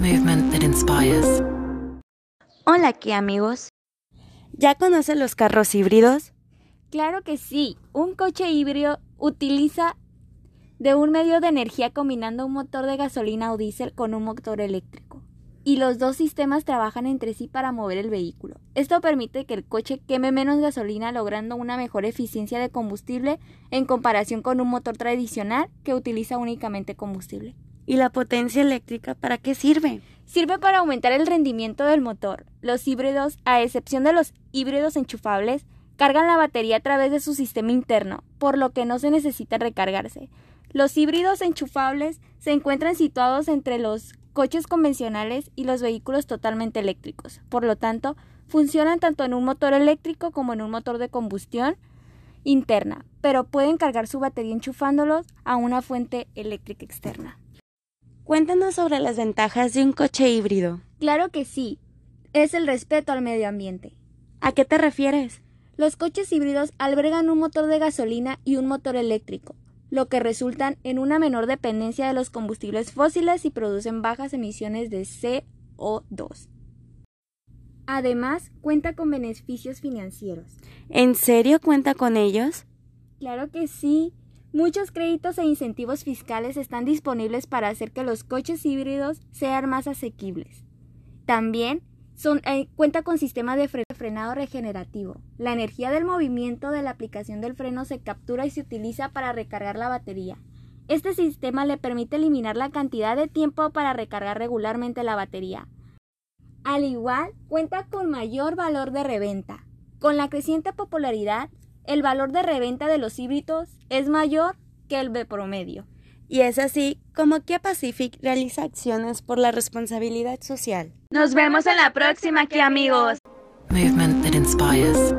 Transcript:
Movement that inspires. Hola aquí amigos. ¿Ya conocen los carros híbridos? Claro que sí. Un coche híbrido utiliza de un medio de energía combinando un motor de gasolina o diésel con un motor eléctrico. Y los dos sistemas trabajan entre sí para mover el vehículo. Esto permite que el coche queme menos gasolina logrando una mejor eficiencia de combustible en comparación con un motor tradicional que utiliza únicamente combustible. ¿Y la potencia eléctrica para qué sirve? Sirve para aumentar el rendimiento del motor. Los híbridos, a excepción de los híbridos enchufables, cargan la batería a través de su sistema interno, por lo que no se necesita recargarse. Los híbridos enchufables se encuentran situados entre los coches convencionales y los vehículos totalmente eléctricos. Por lo tanto, funcionan tanto en un motor eléctrico como en un motor de combustión interna, pero pueden cargar su batería enchufándolos a una fuente eléctrica externa. Cuéntanos sobre las ventajas de un coche híbrido. Claro que sí. Es el respeto al medio ambiente. ¿A qué te refieres? Los coches híbridos albergan un motor de gasolina y un motor eléctrico, lo que resultan en una menor dependencia de los combustibles fósiles y producen bajas emisiones de CO2. Además, cuenta con beneficios financieros. ¿En serio cuenta con ellos? Claro que sí. Muchos créditos e incentivos fiscales están disponibles para hacer que los coches híbridos sean más asequibles. También eh, cuenta con sistema de frenado regenerativo. La energía del movimiento de la aplicación del freno se captura y se utiliza para recargar la batería. Este sistema le permite eliminar la cantidad de tiempo para recargar regularmente la batería. Al igual, cuenta con mayor valor de reventa. Con la creciente popularidad, el valor de reventa de los híbridos es mayor que el de promedio. Y es así como Kia Pacific realiza acciones por la responsabilidad social. Nos vemos en la próxima, aquí amigos. Movement that inspires.